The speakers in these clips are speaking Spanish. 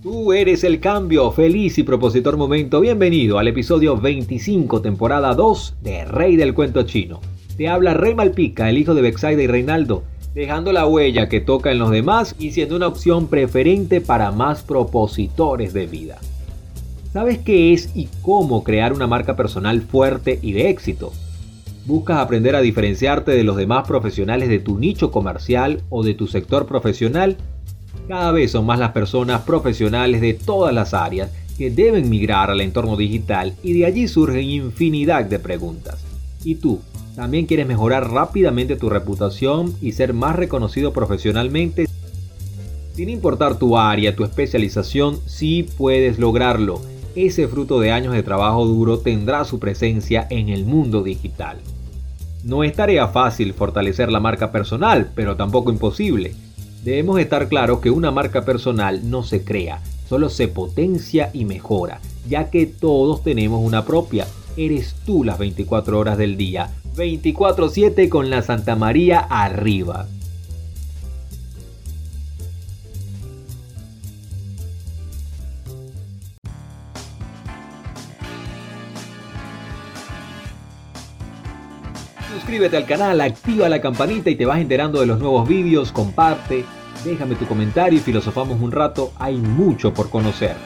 Tú eres el cambio, feliz y propositor momento. Bienvenido al episodio 25, temporada 2 de Rey del Cuento Chino. Te habla Rey Malpica, el hijo de Bexaida y Reinaldo, dejando la huella que toca en los demás y siendo una opción preferente para más propositores de vida. ¿Sabes qué es y cómo crear una marca personal fuerte y de éxito? ¿Buscas aprender a diferenciarte de los demás profesionales de tu nicho comercial o de tu sector profesional? Cada vez son más las personas profesionales de todas las áreas que deben migrar al entorno digital y de allí surgen infinidad de preguntas. ¿Y tú? ¿También quieres mejorar rápidamente tu reputación y ser más reconocido profesionalmente? Sin importar tu área, tu especialización, sí puedes lograrlo. Ese fruto de años de trabajo duro tendrá su presencia en el mundo digital. No es tarea fácil fortalecer la marca personal, pero tampoco imposible. Debemos estar claros que una marca personal no se crea, solo se potencia y mejora, ya que todos tenemos una propia. Eres tú las 24 horas del día, 24/7 con la Santa María arriba. Suscríbete al canal, activa la campanita y te vas enterando de los nuevos vídeos, comparte, déjame tu comentario y filosofamos un rato, hay mucho por conocer.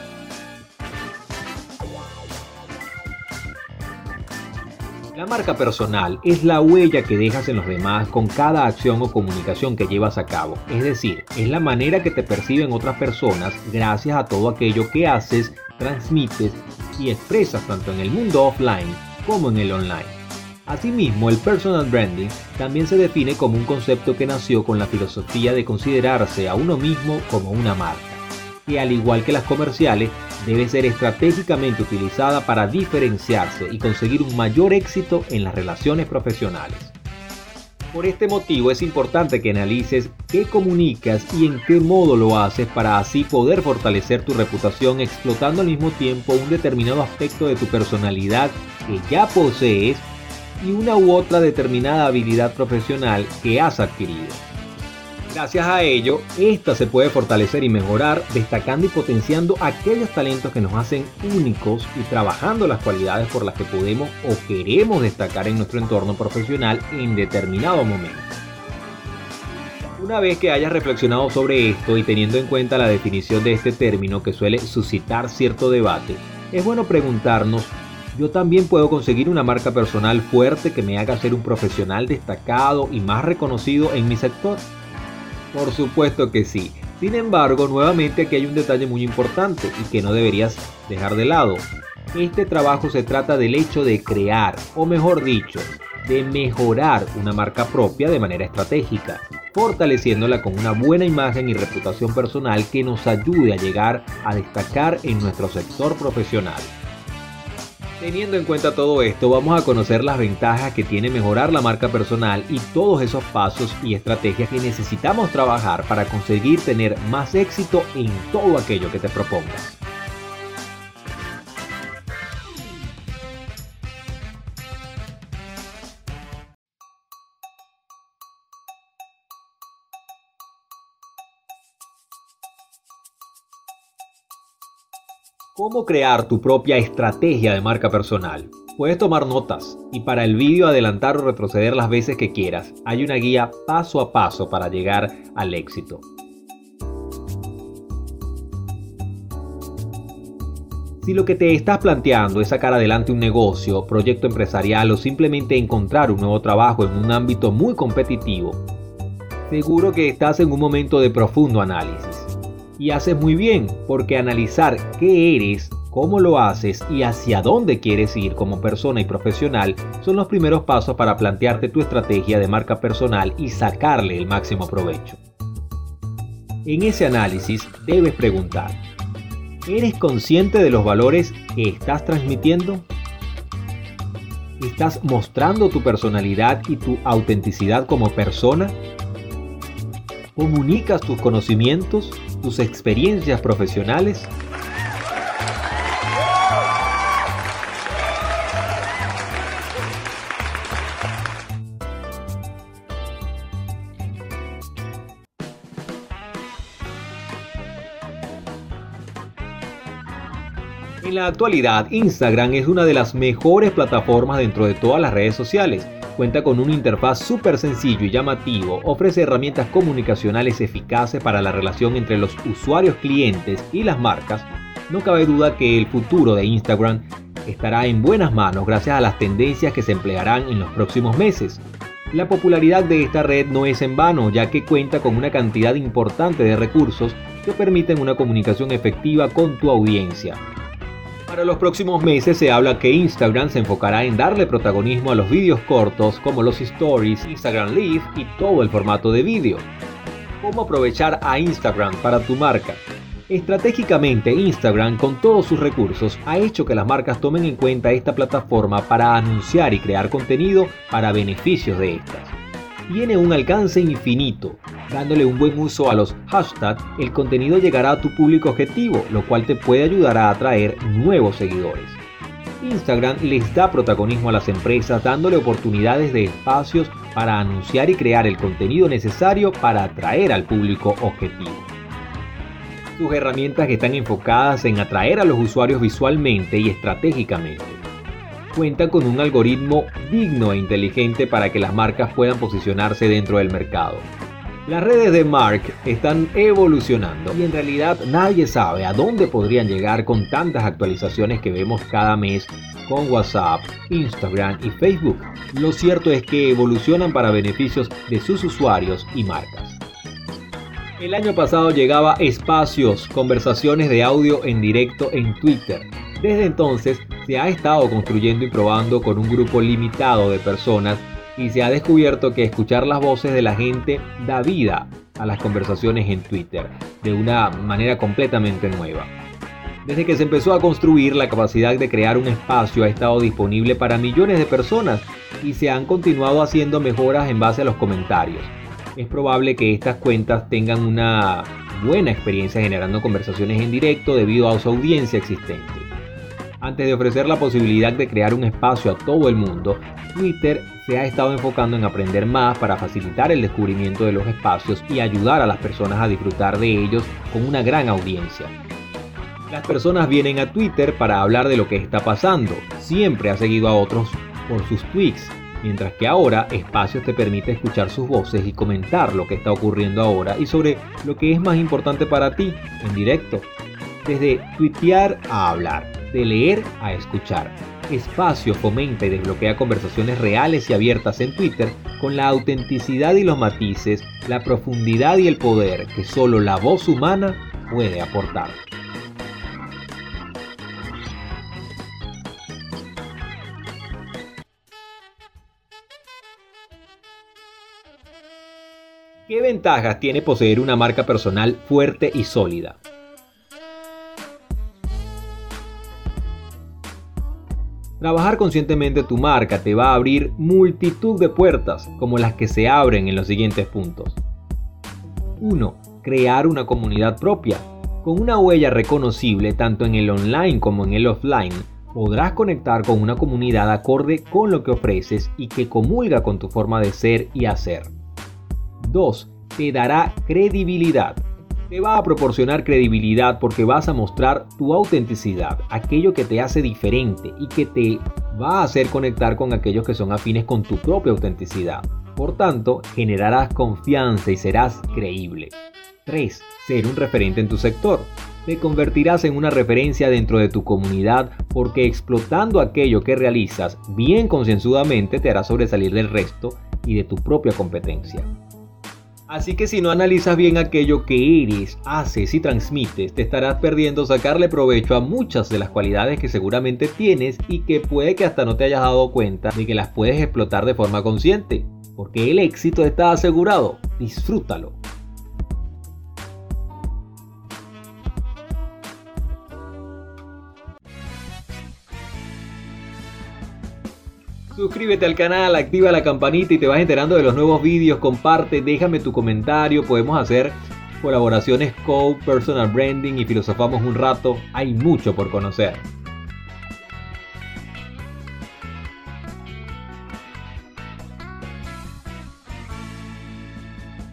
La marca personal es la huella que dejas en los demás con cada acción o comunicación que llevas a cabo. Es decir, es la manera que te perciben otras personas gracias a todo aquello que haces, transmites y expresas tanto en el mundo offline como en el online. Asimismo, el personal branding también se define como un concepto que nació con la filosofía de considerarse a uno mismo como una marca, que al igual que las comerciales, debe ser estratégicamente utilizada para diferenciarse y conseguir un mayor éxito en las relaciones profesionales. Por este motivo es importante que analices qué comunicas y en qué modo lo haces para así poder fortalecer tu reputación explotando al mismo tiempo un determinado aspecto de tu personalidad que ya posees y una u otra determinada habilidad profesional que has adquirido. Gracias a ello, esta se puede fortalecer y mejorar destacando y potenciando aquellos talentos que nos hacen únicos y trabajando las cualidades por las que podemos o queremos destacar en nuestro entorno profesional en determinado momento. Una vez que hayas reflexionado sobre esto y teniendo en cuenta la definición de este término que suele suscitar cierto debate, es bueno preguntarnos yo también puedo conseguir una marca personal fuerte que me haga ser un profesional destacado y más reconocido en mi sector? Por supuesto que sí. Sin embargo, nuevamente aquí hay un detalle muy importante y que no deberías dejar de lado. Este trabajo se trata del hecho de crear, o mejor dicho, de mejorar una marca propia de manera estratégica, fortaleciéndola con una buena imagen y reputación personal que nos ayude a llegar a destacar en nuestro sector profesional. Teniendo en cuenta todo esto, vamos a conocer las ventajas que tiene mejorar la marca personal y todos esos pasos y estrategias que necesitamos trabajar para conseguir tener más éxito en todo aquello que te propongas. ¿Cómo crear tu propia estrategia de marca personal? Puedes tomar notas y para el vídeo adelantar o retroceder las veces que quieras. Hay una guía paso a paso para llegar al éxito. Si lo que te estás planteando es sacar adelante un negocio, proyecto empresarial o simplemente encontrar un nuevo trabajo en un ámbito muy competitivo, seguro que estás en un momento de profundo análisis. Y haces muy bien, porque analizar qué eres, cómo lo haces y hacia dónde quieres ir como persona y profesional son los primeros pasos para plantearte tu estrategia de marca personal y sacarle el máximo provecho. En ese análisis debes preguntar, ¿eres consciente de los valores que estás transmitiendo? ¿Estás mostrando tu personalidad y tu autenticidad como persona? ¿Comunicas tus conocimientos tus experiencias profesionales En la actualidad, Instagram es una de las mejores plataformas dentro de todas las redes sociales. Cuenta con una interfaz súper sencillo y llamativo, ofrece herramientas comunicacionales eficaces para la relación entre los usuarios clientes y las marcas. No cabe duda que el futuro de Instagram estará en buenas manos gracias a las tendencias que se emplearán en los próximos meses. La popularidad de esta red no es en vano, ya que cuenta con una cantidad importante de recursos que permiten una comunicación efectiva con tu audiencia. Para los próximos meses se habla que Instagram se enfocará en darle protagonismo a los vídeos cortos como los stories, Instagram Live y todo el formato de vídeo. ¿Cómo aprovechar a Instagram para tu marca? Estratégicamente, Instagram, con todos sus recursos, ha hecho que las marcas tomen en cuenta esta plataforma para anunciar y crear contenido para beneficios de estas. Tiene un alcance infinito, dándole un buen uso a los hashtags, el contenido llegará a tu público objetivo, lo cual te puede ayudar a atraer nuevos seguidores. Instagram les da protagonismo a las empresas dándole oportunidades de espacios para anunciar y crear el contenido necesario para atraer al público objetivo. Sus herramientas están enfocadas en atraer a los usuarios visualmente y estratégicamente. Cuentan con un algoritmo digno e inteligente para que las marcas puedan posicionarse dentro del mercado. Las redes de Mark están evolucionando y en realidad nadie sabe a dónde podrían llegar con tantas actualizaciones que vemos cada mes con WhatsApp, Instagram y Facebook. Lo cierto es que evolucionan para beneficios de sus usuarios y marcas. El año pasado llegaba espacios, conversaciones de audio en directo en Twitter. Desde entonces se ha estado construyendo y probando con un grupo limitado de personas y se ha descubierto que escuchar las voces de la gente da vida a las conversaciones en Twitter de una manera completamente nueva. Desde que se empezó a construir, la capacidad de crear un espacio ha estado disponible para millones de personas y se han continuado haciendo mejoras en base a los comentarios. Es probable que estas cuentas tengan una buena experiencia generando conversaciones en directo debido a su audiencia existente. Antes de ofrecer la posibilidad de crear un espacio a todo el mundo, Twitter se ha estado enfocando en aprender más para facilitar el descubrimiento de los espacios y ayudar a las personas a disfrutar de ellos con una gran audiencia. Las personas vienen a Twitter para hablar de lo que está pasando. Siempre ha seguido a otros por sus tweets, mientras que ahora Espacios te permite escuchar sus voces y comentar lo que está ocurriendo ahora y sobre lo que es más importante para ti en directo. Desde tuitear a hablar de leer a escuchar. Espacio fomenta y desbloquea conversaciones reales y abiertas en Twitter con la autenticidad y los matices, la profundidad y el poder que solo la voz humana puede aportar. ¿Qué ventajas tiene poseer una marca personal fuerte y sólida? Trabajar conscientemente tu marca te va a abrir multitud de puertas, como las que se abren en los siguientes puntos. 1. Crear una comunidad propia. Con una huella reconocible tanto en el online como en el offline, podrás conectar con una comunidad acorde con lo que ofreces y que comulga con tu forma de ser y hacer. 2. Te dará credibilidad te va a proporcionar credibilidad porque vas a mostrar tu autenticidad, aquello que te hace diferente y que te va a hacer conectar con aquellos que son afines con tu propia autenticidad. Por tanto, generarás confianza y serás creíble. 3. Ser un referente en tu sector. Te convertirás en una referencia dentro de tu comunidad porque explotando aquello que realizas bien concienzudamente te hará sobresalir del resto y de tu propia competencia. Así que si no analizas bien aquello que eres, haces y transmites, te estarás perdiendo sacarle provecho a muchas de las cualidades que seguramente tienes y que puede que hasta no te hayas dado cuenta de que las puedes explotar de forma consciente. Porque el éxito está asegurado. Disfrútalo. Suscríbete al canal, activa la campanita y te vas enterando de los nuevos vídeos, comparte, déjame tu comentario, podemos hacer colaboraciones co personal branding y filosofamos un rato, hay mucho por conocer.